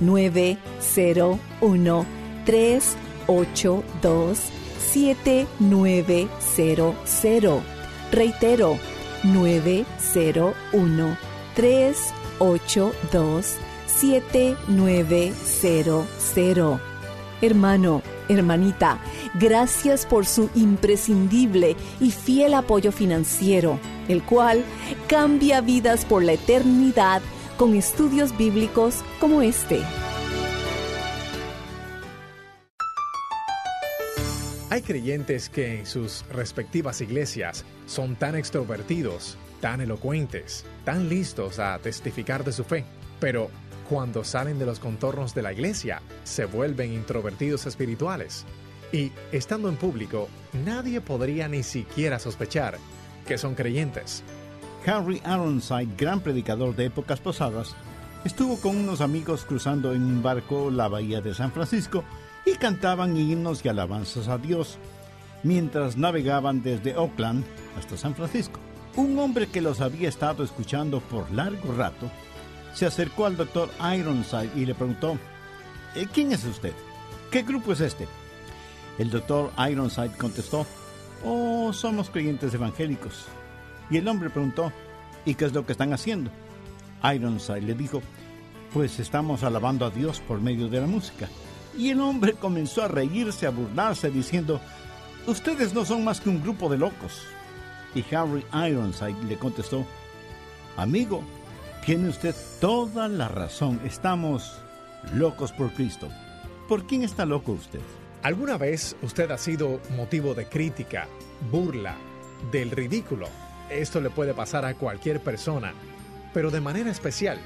901 382 7900. Reitero, 901 382 7900. Hermano, hermanita, gracias por su imprescindible y fiel apoyo financiero, el cual cambia vidas por la eternidad con estudios bíblicos como este. Hay creyentes que en sus respectivas iglesias son tan extrovertidos, tan elocuentes, tan listos a testificar de su fe, pero cuando salen de los contornos de la iglesia se vuelven introvertidos espirituales. Y estando en público, nadie podría ni siquiera sospechar que son creyentes. Harry Aronside, gran predicador de épocas pasadas, estuvo con unos amigos cruzando en un barco la bahía de San Francisco y cantaban himnos y alabanzas a Dios mientras navegaban desde Oakland hasta San Francisco. Un hombre que los había estado escuchando por largo rato se acercó al doctor Ironside y le preguntó, "Eh, ¿quién es usted? ¿Qué grupo es este? El doctor Ironside contestó, Oh, somos creyentes evangélicos. Y el hombre preguntó, ¿y qué es lo que están haciendo? Ironside le dijo, pues estamos alabando a Dios por medio de la música. Y el hombre comenzó a reírse, a burlarse, diciendo, ustedes no son más que un grupo de locos. Y Harry Ironside le contestó, amigo, tiene usted toda la razón, estamos locos por Cristo. ¿Por quién está loco usted? ¿Alguna vez usted ha sido motivo de crítica, burla, del ridículo? Esto le puede pasar a cualquier persona, pero de manera especial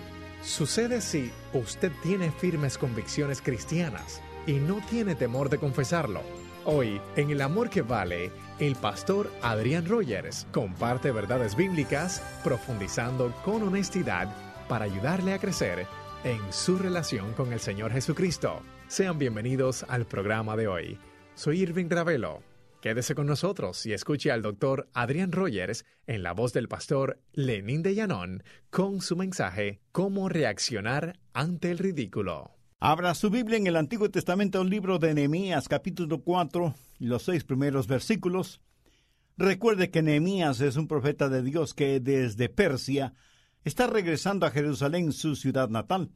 sucede si usted tiene firmes convicciones cristianas y no tiene temor de confesarlo. Hoy, en El Amor que Vale, el pastor Adrián Rogers comparte verdades bíblicas, profundizando con honestidad para ayudarle a crecer en su relación con el Señor Jesucristo. Sean bienvenidos al programa de hoy. Soy Irving Ravelo. Quédese con nosotros y escuche al doctor Adrián Rogers en la voz del pastor Lenín de Llanón con su mensaje Cómo reaccionar ante el ridículo. Abra su Biblia en el Antiguo Testamento, libro de Nehemías, capítulo 4, los seis primeros versículos. Recuerde que Nehemías es un profeta de Dios que desde Persia está regresando a Jerusalén, su ciudad natal,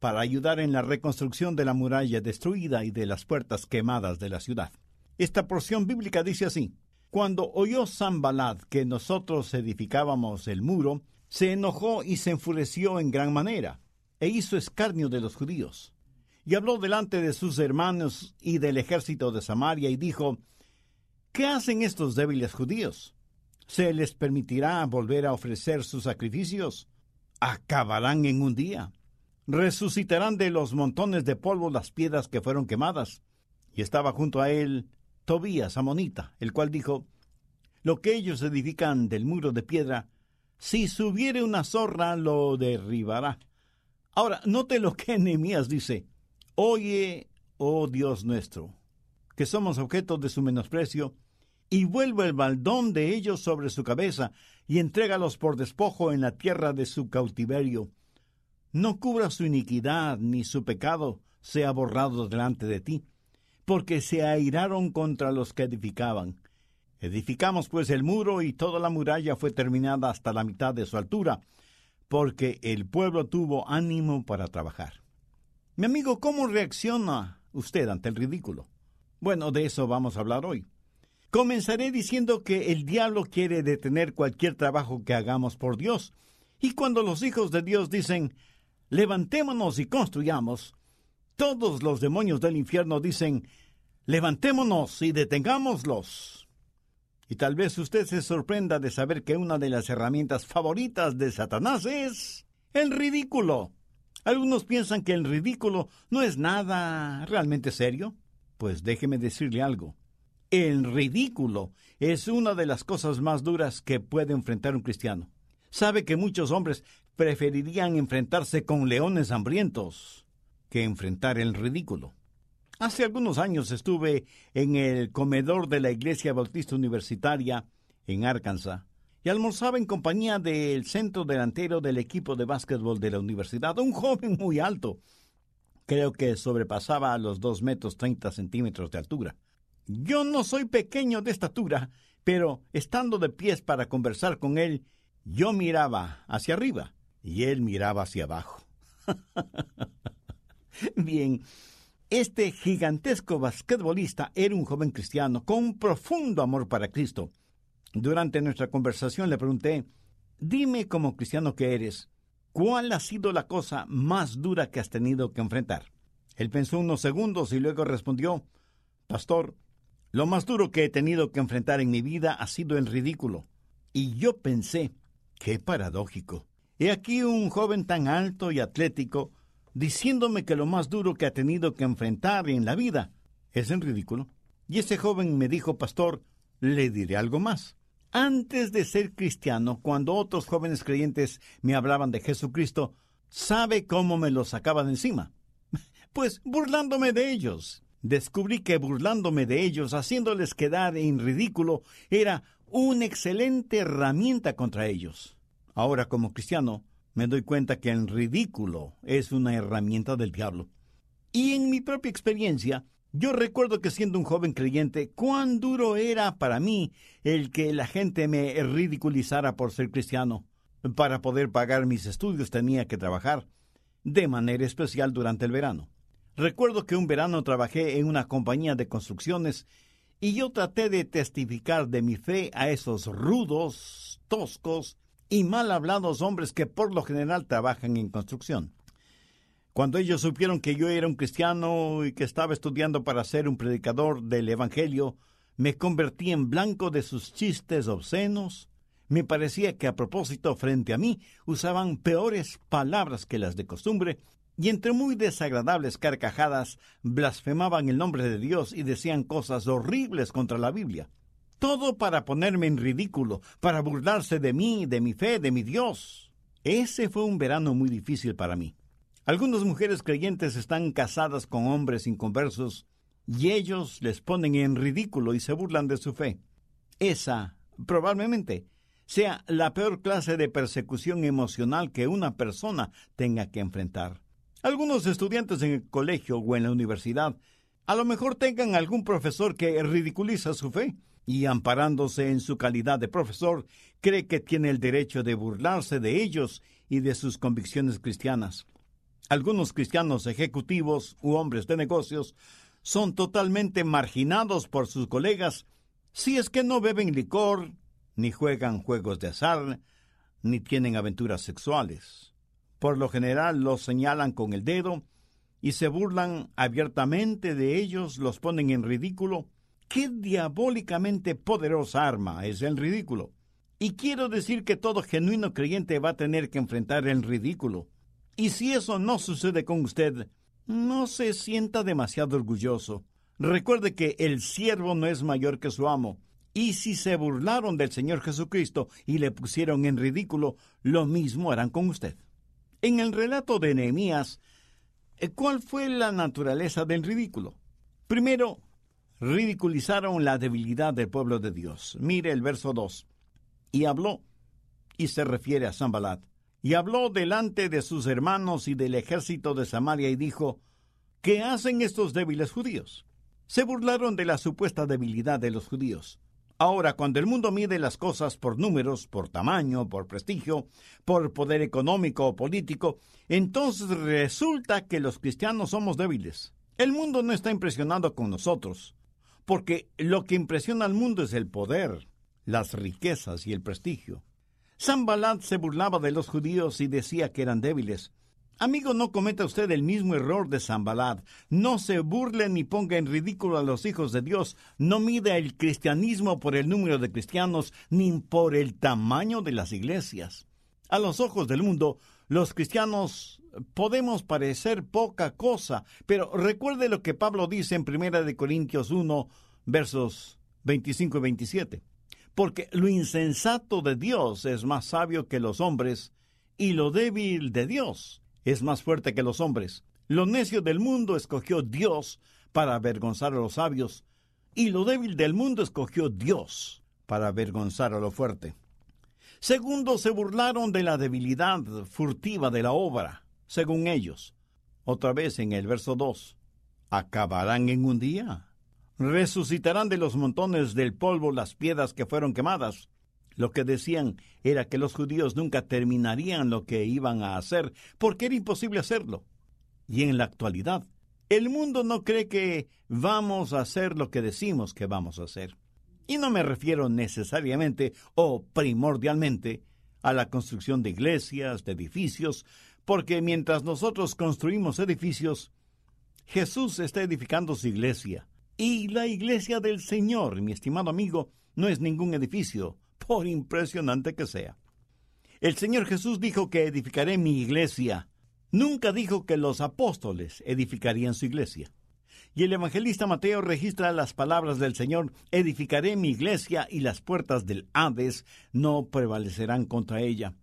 para ayudar en la reconstrucción de la muralla destruida y de las puertas quemadas de la ciudad. Esta porción bíblica dice así: Cuando oyó Sanbalad que nosotros edificábamos el muro, se enojó y se enfureció en gran manera, e hizo escarnio de los judíos. Y habló delante de sus hermanos y del ejército de Samaria y dijo, ¿Qué hacen estos débiles judíos? ¿Se les permitirá volver a ofrecer sus sacrificios? Acabarán en un día. Resucitarán de los montones de polvo las piedras que fueron quemadas. Y estaba junto a él Tobías, amonita, el cual dijo, Lo que ellos edifican del muro de piedra, si subiere una zorra lo derribará. Ahora, note lo que Nehemías dice. Oye, oh Dios nuestro, que somos objetos de su menosprecio, y vuelve el baldón de ellos sobre su cabeza, y entrégalos por despojo en la tierra de su cautiverio. No cubra su iniquidad, ni su pecado sea borrado delante de ti, porque se airaron contra los que edificaban. Edificamos pues el muro y toda la muralla fue terminada hasta la mitad de su altura, porque el pueblo tuvo ánimo para trabajar. Mi amigo, ¿cómo reacciona usted ante el ridículo? Bueno, de eso vamos a hablar hoy. Comenzaré diciendo que el diablo quiere detener cualquier trabajo que hagamos por Dios, y cuando los hijos de Dios dicen, levantémonos y construyamos, todos los demonios del infierno dicen, levantémonos y detengámoslos. Y tal vez usted se sorprenda de saber que una de las herramientas favoritas de Satanás es el ridículo. Algunos piensan que el ridículo no es nada realmente serio. Pues déjeme decirle algo. El ridículo es una de las cosas más duras que puede enfrentar un cristiano. Sabe que muchos hombres preferirían enfrentarse con leones hambrientos que enfrentar el ridículo. Hace algunos años estuve en el comedor de la Iglesia Bautista Universitaria en Arkansas y almorzaba en compañía del centro delantero del equipo de básquetbol de la universidad, un joven muy alto. Creo que sobrepasaba los dos metros treinta centímetros de altura. Yo no soy pequeño de estatura, pero estando de pies para conversar con él, yo miraba hacia arriba y él miraba hacia abajo. Bien, este gigantesco basquetbolista era un joven cristiano con un profundo amor para Cristo. Durante nuestra conversación le pregunté, dime como cristiano que eres, ¿cuál ha sido la cosa más dura que has tenido que enfrentar? Él pensó unos segundos y luego respondió, Pastor, lo más duro que he tenido que enfrentar en mi vida ha sido el ridículo. Y yo pensé, qué paradójico. He aquí un joven tan alto y atlético diciéndome que lo más duro que ha tenido que enfrentar en la vida es el ridículo. Y ese joven me dijo, pastor, le diré algo más. Antes de ser cristiano, cuando otros jóvenes creyentes me hablaban de Jesucristo, ¿sabe cómo me lo sacaba de encima? Pues burlándome de ellos. Descubrí que burlándome de ellos, haciéndoles quedar en ridículo, era una excelente herramienta contra ellos. Ahora, como cristiano, me doy cuenta que el ridículo es una herramienta del diablo. Y en mi propia experiencia, yo recuerdo que siendo un joven creyente, cuán duro era para mí el que la gente me ridiculizara por ser cristiano. Para poder pagar mis estudios tenía que trabajar, de manera especial durante el verano. Recuerdo que un verano trabajé en una compañía de construcciones y yo traté de testificar de mi fe a esos rudos, toscos y mal hablados hombres que por lo general trabajan en construcción. Cuando ellos supieron que yo era un cristiano y que estaba estudiando para ser un predicador del Evangelio, me convertí en blanco de sus chistes obscenos. Me parecía que a propósito frente a mí usaban peores palabras que las de costumbre, y entre muy desagradables carcajadas blasfemaban el nombre de Dios y decían cosas horribles contra la Biblia. Todo para ponerme en ridículo, para burlarse de mí, de mi fe, de mi Dios. Ese fue un verano muy difícil para mí. Algunas mujeres creyentes están casadas con hombres inconversos y ellos les ponen en ridículo y se burlan de su fe. Esa, probablemente, sea la peor clase de persecución emocional que una persona tenga que enfrentar. Algunos estudiantes en el colegio o en la universidad a lo mejor tengan algún profesor que ridiculiza su fe y amparándose en su calidad de profesor, cree que tiene el derecho de burlarse de ellos y de sus convicciones cristianas. Algunos cristianos ejecutivos u hombres de negocios son totalmente marginados por sus colegas si es que no beben licor, ni juegan juegos de azar, ni tienen aventuras sexuales. Por lo general los señalan con el dedo y se burlan abiertamente de ellos, los ponen en ridículo qué diabólicamente poderosa arma es el ridículo. Y quiero decir que todo genuino creyente va a tener que enfrentar el ridículo. Y si eso no sucede con usted, no se sienta demasiado orgulloso. Recuerde que el siervo no es mayor que su amo. Y si se burlaron del Señor Jesucristo y le pusieron en ridículo, lo mismo harán con usted. En el relato de Nehemías, eh, ¿cuál fue la naturaleza del ridículo? Primero, ridiculizaron la debilidad del pueblo de Dios. Mire el verso 2. Y habló, y se refiere a Zambalat, y habló delante de sus hermanos y del ejército de Samaria y dijo, ¿qué hacen estos débiles judíos? Se burlaron de la supuesta debilidad de los judíos. Ahora, cuando el mundo mide las cosas por números, por tamaño, por prestigio, por poder económico o político, entonces resulta que los cristianos somos débiles. El mundo no está impresionado con nosotros, porque lo que impresiona al mundo es el poder, las riquezas y el prestigio. Zambalat se burlaba de los judíos y decía que eran débiles, Amigo, no cometa usted el mismo error de Zambalad. No se burle ni ponga en ridículo a los hijos de Dios. No mida el cristianismo por el número de cristianos ni por el tamaño de las iglesias. A los ojos del mundo, los cristianos podemos parecer poca cosa, pero recuerde lo que Pablo dice en Primera de Corintios 1, versos 25 y 27. Porque lo insensato de Dios es más sabio que los hombres, y lo débil de Dios es más fuerte que los hombres. Lo necio del mundo escogió Dios para avergonzar a los sabios, y lo débil del mundo escogió Dios para avergonzar a lo fuerte. Segundo, se burlaron de la debilidad furtiva de la obra, según ellos. Otra vez en el verso 2. ¿Acabarán en un día? ¿Resucitarán de los montones del polvo las piedras que fueron quemadas? Lo que decían era que los judíos nunca terminarían lo que iban a hacer, porque era imposible hacerlo. Y en la actualidad, el mundo no cree que vamos a hacer lo que decimos que vamos a hacer. Y no me refiero necesariamente o primordialmente a la construcción de iglesias, de edificios, porque mientras nosotros construimos edificios, Jesús está edificando su iglesia. Y la iglesia del Señor, mi estimado amigo, no es ningún edificio, por impresionante que sea. El Señor Jesús dijo que edificaré mi iglesia. Nunca dijo que los apóstoles edificarían su iglesia. Y el evangelista Mateo registra las palabras del Señor, edificaré mi iglesia y las puertas del Hades no prevalecerán contra ella.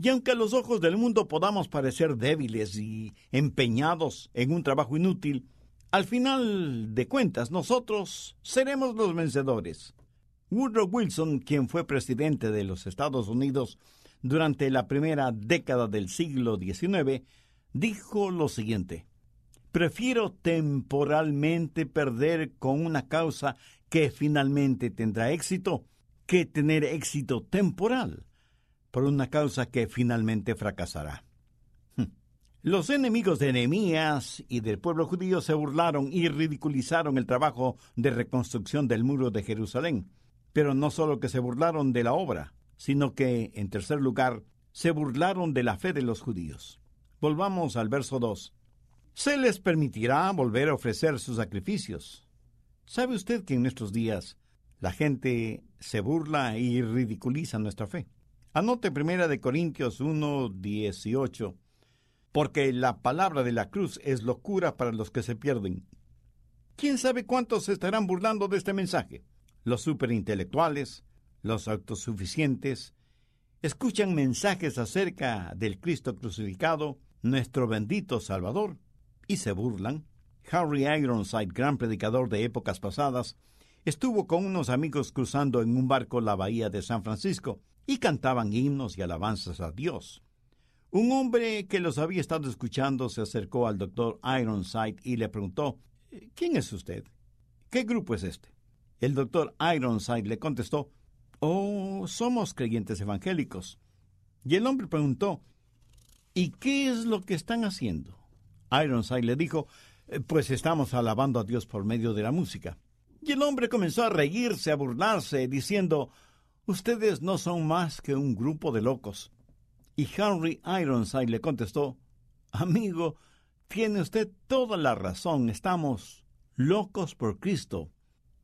Y aunque a los ojos del mundo podamos parecer débiles y empeñados en un trabajo inútil, al final de cuentas nosotros seremos los vencedores. Woodrow Wilson, quien fue presidente de los Estados Unidos durante la primera década del siglo XIX, dijo lo siguiente, Prefiero temporalmente perder con una causa que finalmente tendrá éxito que tener éxito temporal por una causa que finalmente fracasará. Hm. Los enemigos de Nehemías y del pueblo judío se burlaron y ridiculizaron el trabajo de reconstrucción del muro de Jerusalén. Pero no solo que se burlaron de la obra, sino que, en tercer lugar, se burlaron de la fe de los judíos. Volvamos al verso 2. Se les permitirá volver a ofrecer sus sacrificios. ¿Sabe usted que en nuestros días la gente se burla y ridiculiza nuestra fe? Anote primera de Corintios 1, 18. Porque la palabra de la cruz es locura para los que se pierden. ¿Quién sabe cuántos se estarán burlando de este mensaje? los superintelectuales, los autosuficientes, escuchan mensajes acerca del Cristo crucificado, nuestro bendito Salvador, y se burlan. Harry Ironside, gran predicador de épocas pasadas, estuvo con unos amigos cruzando en un barco la bahía de San Francisco y cantaban himnos y alabanzas a Dios. Un hombre que los había estado escuchando se acercó al doctor Ironside y le preguntó ¿Quién es usted? ¿Qué grupo es este? El doctor Ironside le contestó, Oh, somos creyentes evangélicos. Y el hombre preguntó, ¿Y qué es lo que están haciendo? Ironside le dijo, Pues estamos alabando a Dios por medio de la música. Y el hombre comenzó a reírse, a burlarse, diciendo, Ustedes no son más que un grupo de locos. Y Henry Ironside le contestó, Amigo, tiene usted toda la razón, estamos locos por Cristo.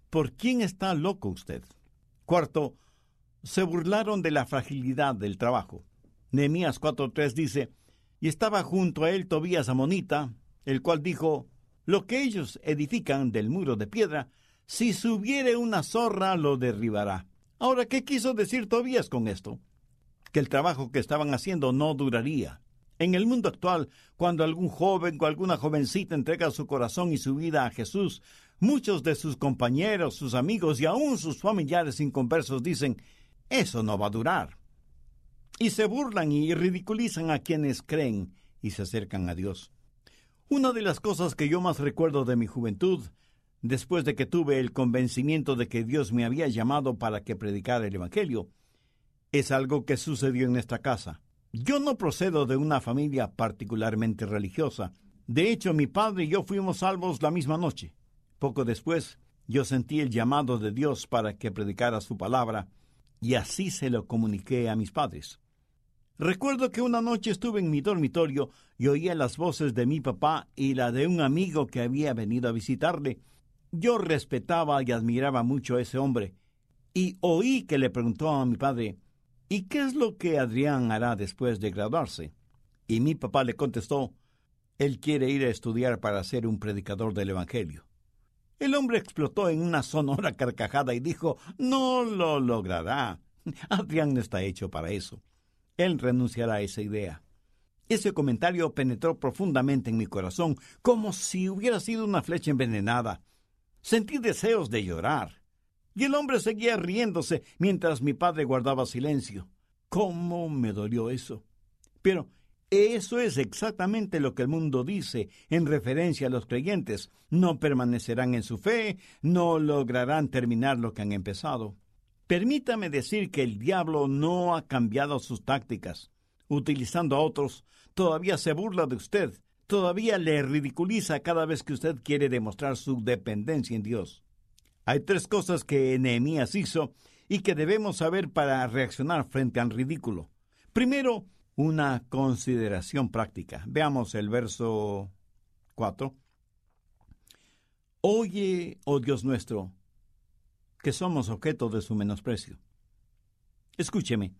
¿Por quién está loco usted? Cuarto, se burlaron de la fragilidad del trabajo. Nehemías 4.3 dice, y estaba junto a él Tobías Amonita, el cual dijo, lo que ellos edifican del muro de piedra, si subiere una zorra lo derribará. Ahora, ¿qué quiso decir Tobías con esto? Que el trabajo que estaban haciendo no duraría. En el mundo actual, cuando algún joven o alguna jovencita entrega su corazón y su vida a Jesús, muchos de sus compañeros, sus amigos y aún sus familiares inconversos dicen, eso no va a durar. Y se burlan y ridiculizan a quienes creen y se acercan a Dios. Una de las cosas que yo más recuerdo de mi juventud, después de que tuve el convencimiento de que Dios me había llamado para que predicara el Evangelio, es algo que sucedió en nuestra casa. Yo no procedo de una familia particularmente religiosa. De hecho, mi padre y yo fuimos salvos la misma noche. Poco después, yo sentí el llamado de Dios para que predicara su palabra, y así se lo comuniqué a mis padres. Recuerdo que una noche estuve en mi dormitorio y oía las voces de mi papá y la de un amigo que había venido a visitarle. Yo respetaba y admiraba mucho a ese hombre, y oí que le preguntó a mi padre ¿Y qué es lo que Adrián hará después de graduarse? Y mi papá le contestó, él quiere ir a estudiar para ser un predicador del Evangelio. El hombre explotó en una sonora carcajada y dijo, no lo logrará. Adrián no está hecho para eso. Él renunciará a esa idea. Ese comentario penetró profundamente en mi corazón, como si hubiera sido una flecha envenenada. Sentí deseos de llorar. Y el hombre seguía riéndose mientras mi padre guardaba silencio. ¿Cómo me dolió eso? Pero eso es exactamente lo que el mundo dice en referencia a los creyentes. No permanecerán en su fe, no lograrán terminar lo que han empezado. Permítame decir que el diablo no ha cambiado sus tácticas. Utilizando a otros, todavía se burla de usted, todavía le ridiculiza cada vez que usted quiere demostrar su dependencia en Dios. Hay tres cosas que Nehemías hizo y que debemos saber para reaccionar frente al ridículo. Primero, una consideración práctica. Veamos el verso 4. Oye, oh Dios nuestro, que somos objeto de su menosprecio. Escúcheme.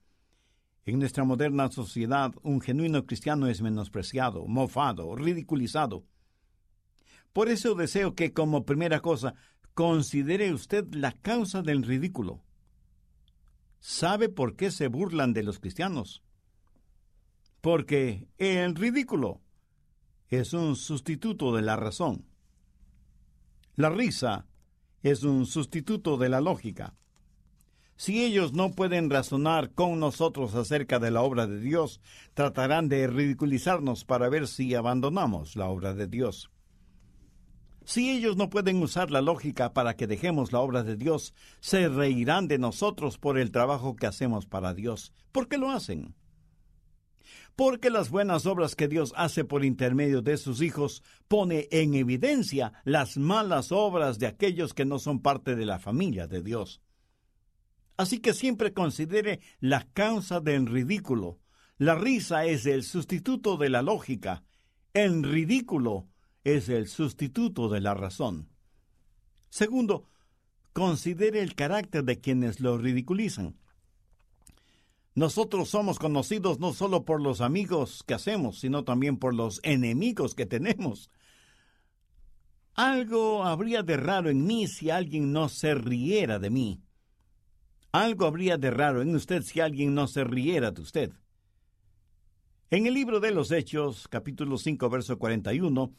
En nuestra moderna sociedad, un genuino cristiano es menospreciado, mofado, ridiculizado. Por eso deseo que, como primera cosa, Considere usted la causa del ridículo. ¿Sabe por qué se burlan de los cristianos? Porque el ridículo es un sustituto de la razón. La risa es un sustituto de la lógica. Si ellos no pueden razonar con nosotros acerca de la obra de Dios, tratarán de ridiculizarnos para ver si abandonamos la obra de Dios. Si ellos no pueden usar la lógica para que dejemos la obra de Dios, se reirán de nosotros por el trabajo que hacemos para Dios. ¿Por qué lo hacen? Porque las buenas obras que Dios hace por intermedio de sus hijos pone en evidencia las malas obras de aquellos que no son parte de la familia de Dios. Así que siempre considere la causa del ridículo. La risa es el sustituto de la lógica. El ridículo es el sustituto de la razón. Segundo, considere el carácter de quienes lo ridiculizan. Nosotros somos conocidos no solo por los amigos que hacemos, sino también por los enemigos que tenemos. Algo habría de raro en mí si alguien no se riera de mí. Algo habría de raro en usted si alguien no se riera de usted. En el libro de los Hechos, capítulo 5, verso 41,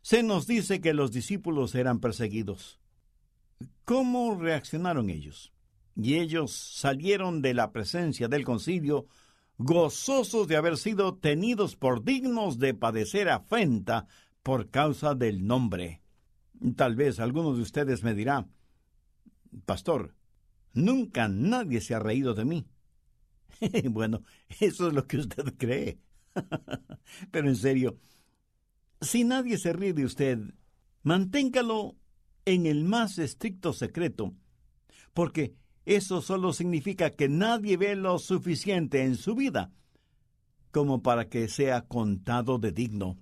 se nos dice que los discípulos eran perseguidos. ¿Cómo reaccionaron ellos? Y ellos salieron de la presencia del concilio gozosos de haber sido tenidos por dignos de padecer afrenta por causa del nombre. Tal vez alguno de ustedes me dirá, Pastor, nunca nadie se ha reído de mí. bueno, eso es lo que usted cree. Pero en serio, si nadie se ríe de usted, manténgalo en el más estricto secreto, porque eso solo significa que nadie ve lo suficiente en su vida como para que sea contado de digno.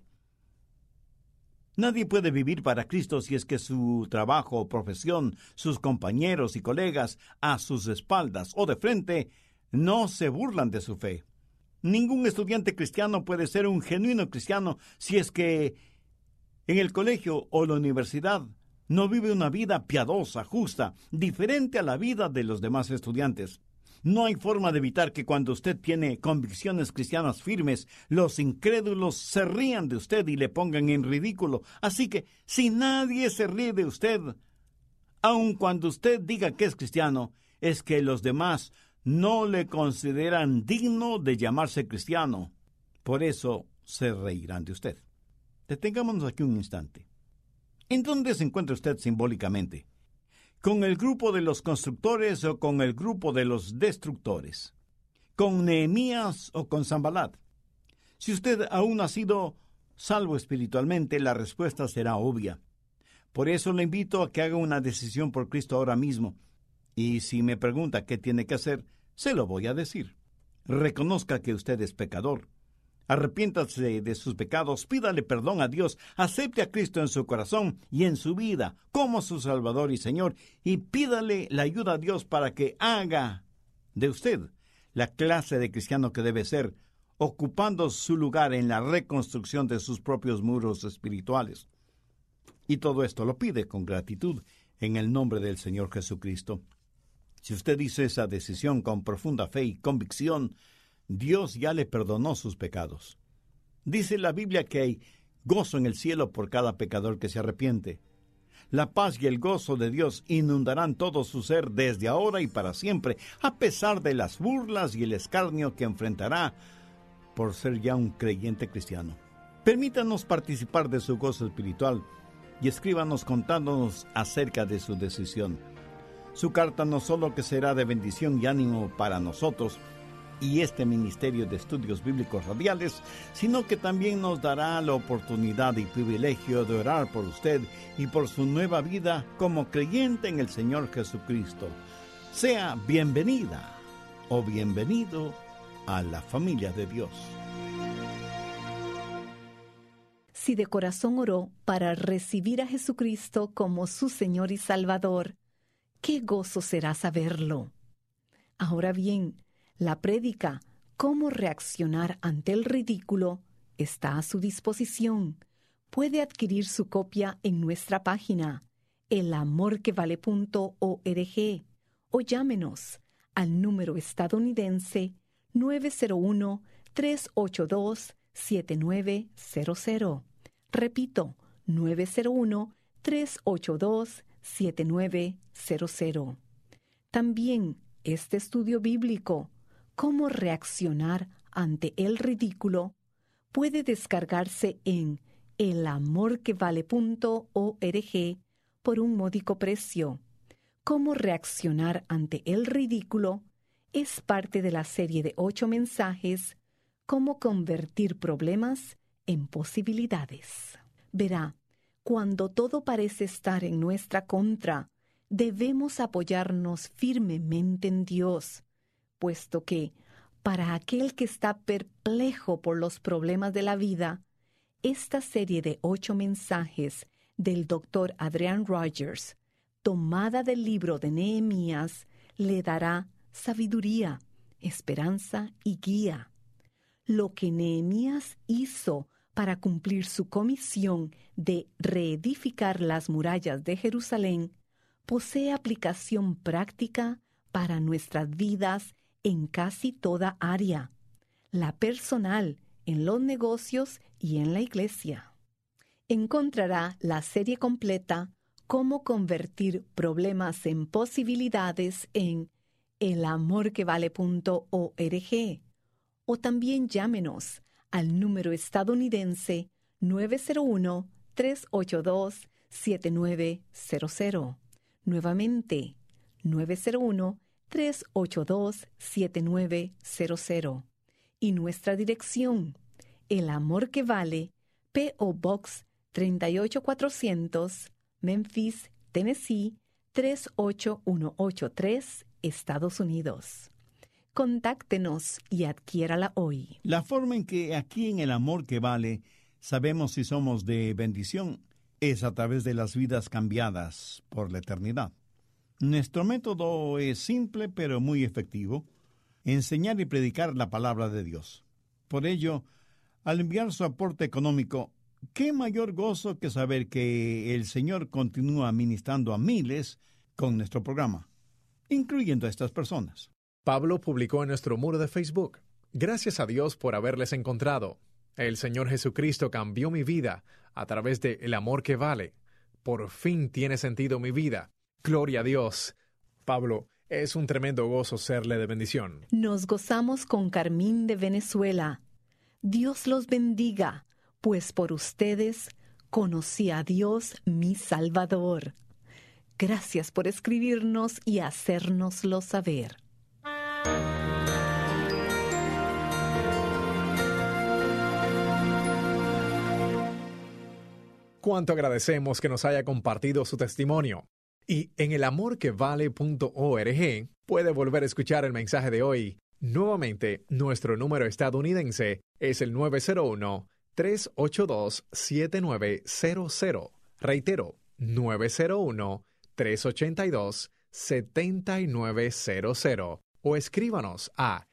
Nadie puede vivir para Cristo si es que su trabajo o profesión, sus compañeros y colegas a sus espaldas o de frente no se burlan de su fe. Ningún estudiante cristiano puede ser un genuino cristiano si es que en el colegio o la universidad no vive una vida piadosa, justa, diferente a la vida de los demás estudiantes. No hay forma de evitar que cuando usted tiene convicciones cristianas firmes, los incrédulos se rían de usted y le pongan en ridículo. Así que, si nadie se ríe de usted, aun cuando usted diga que es cristiano, es que los demás no le consideran digno de llamarse cristiano. Por eso se reirán de usted. Detengámonos aquí un instante. ¿En dónde se encuentra usted simbólicamente? ¿Con el grupo de los constructores o con el grupo de los destructores? ¿Con Nehemías o con Zambalat? Si usted aún ha sido salvo espiritualmente, la respuesta será obvia. Por eso le invito a que haga una decisión por Cristo ahora mismo. Y si me pregunta qué tiene que hacer, se lo voy a decir. Reconozca que usted es pecador Arrepiéntase de sus pecados, pídale perdón a Dios, acepte a Cristo en su corazón y en su vida como su Salvador y Señor, y pídale la ayuda a Dios para que haga de usted la clase de cristiano que debe ser, ocupando su lugar en la reconstrucción de sus propios muros espirituales. Y todo esto lo pide con gratitud en el nombre del Señor Jesucristo. Si usted hizo esa decisión con profunda fe y convicción, Dios ya le perdonó sus pecados. Dice la Biblia que hay gozo en el cielo por cada pecador que se arrepiente. La paz y el gozo de Dios inundarán todo su ser desde ahora y para siempre, a pesar de las burlas y el escarnio que enfrentará por ser ya un creyente cristiano. Permítanos participar de su gozo espiritual y escríbanos contándonos acerca de su decisión. Su carta no solo que será de bendición y ánimo para nosotros, y este Ministerio de Estudios Bíblicos Radiales, sino que también nos dará la oportunidad y privilegio de orar por usted y por su nueva vida como creyente en el Señor Jesucristo. Sea bienvenida o bienvenido a la familia de Dios. Si de corazón oró para recibir a Jesucristo como su Señor y Salvador, qué gozo será saberlo. Ahora bien, la prédica Cómo reaccionar ante el ridículo está a su disposición. Puede adquirir su copia en nuestra página elamorquevale.org o llámenos al número estadounidense 901-382-7900. Repito, 901-382-7900. También este estudio bíblico cómo reaccionar ante el ridículo puede descargarse en elamorquevale.org por un módico precio. Cómo reaccionar ante el ridículo es parte de la serie de ocho mensajes Cómo convertir problemas en posibilidades. Verá, cuando todo parece estar en nuestra contra, debemos apoyarnos firmemente en Dios puesto que, para aquel que está perplejo por los problemas de la vida, esta serie de ocho mensajes del doctor Adrian Rogers, tomada del libro de Nehemías, le dará sabiduría, esperanza y guía. Lo que Nehemías hizo para cumplir su comisión de reedificar las murallas de Jerusalén posee aplicación práctica para nuestras vidas en casi toda área, la personal, en los negocios y en la iglesia. Encontrará la serie completa Cómo convertir problemas en posibilidades en elamorquevale.org o también llámenos al número estadounidense 901-382-7900. Nuevamente, 901 382-7900 y nuestra dirección, El Amor que Vale, P.O. Box 38400, Memphis, Tennessee 38183, Estados Unidos. Contáctenos y adquiérala hoy. La forma en que aquí en El Amor que Vale sabemos si somos de bendición es a través de las vidas cambiadas por la eternidad. Nuestro método es simple pero muy efectivo, enseñar y predicar la palabra de Dios. Por ello, al enviar su aporte económico, qué mayor gozo que saber que el Señor continúa ministrando a miles con nuestro programa, incluyendo a estas personas. Pablo publicó en nuestro muro de Facebook, Gracias a Dios por haberles encontrado. El Señor Jesucristo cambió mi vida a través de el amor que vale. Por fin tiene sentido mi vida. Gloria a Dios. Pablo, es un tremendo gozo serle de bendición. Nos gozamos con Carmín de Venezuela. Dios los bendiga, pues por ustedes conocí a Dios mi Salvador. Gracias por escribirnos y hacérnoslo saber. Cuánto agradecemos que nos haya compartido su testimonio. Y en elamorquevale.org puede volver a escuchar el mensaje de hoy. Nuevamente, nuestro número estadounidense es el 901-382-7900. Reitero, 901-382-7900. O escríbanos a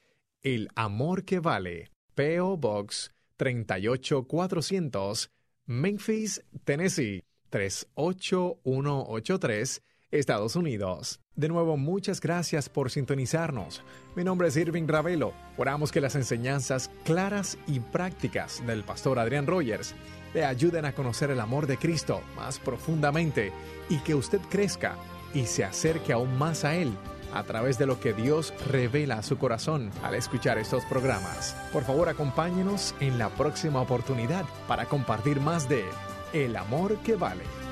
El Amor que Vale, PO Box 38400, Memphis, Tennessee 38183, Estados Unidos. De nuevo, muchas gracias por sintonizarnos. Mi nombre es Irving Ravelo. Oramos que las enseñanzas claras y prácticas del pastor Adrián Rogers le ayuden a conocer el amor de Cristo más profundamente y que usted crezca y se acerque aún más a Él a través de lo que Dios revela a su corazón al escuchar estos programas. Por favor, acompáñenos en la próxima oportunidad para compartir más de El amor que vale.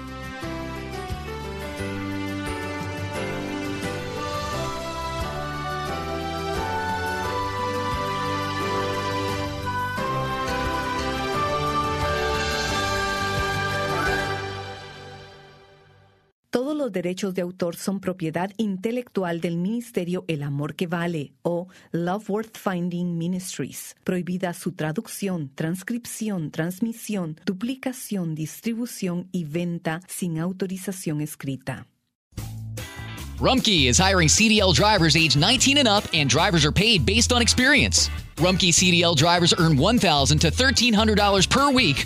Derechos de autor son propiedad intelectual del Ministerio El Amor que Vale o Love Worth Finding Ministries. Prohibida su traducción, transcripción, transmisión, duplicación, distribución y venta sin autorización escrita. Rumkey is hiring CDL drivers age 19 and up, and drivers are paid based on experience. Rumkey CDL drivers earn $1,000 to $1,300 per week,